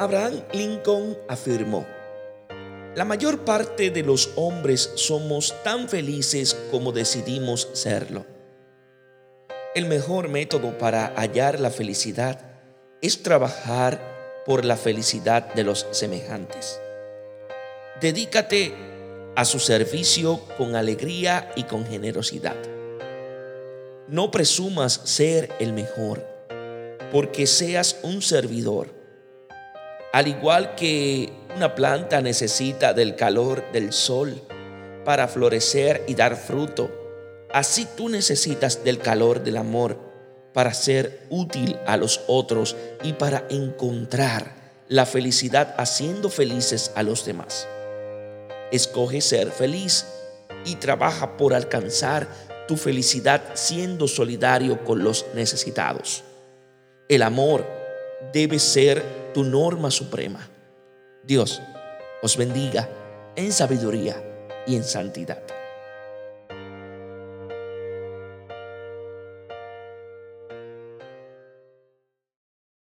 Abraham Lincoln afirmó, la mayor parte de los hombres somos tan felices como decidimos serlo. El mejor método para hallar la felicidad es trabajar por la felicidad de los semejantes. Dedícate a su servicio con alegría y con generosidad. No presumas ser el mejor, porque seas un servidor al igual que una planta necesita del calor del sol para florecer y dar fruto, así tú necesitas del calor del amor para ser útil a los otros y para encontrar la felicidad haciendo felices a los demás. Escoge ser feliz y trabaja por alcanzar tu felicidad siendo solidario con los necesitados. El amor debe ser tu norma suprema. Dios os bendiga en sabiduría y en santidad.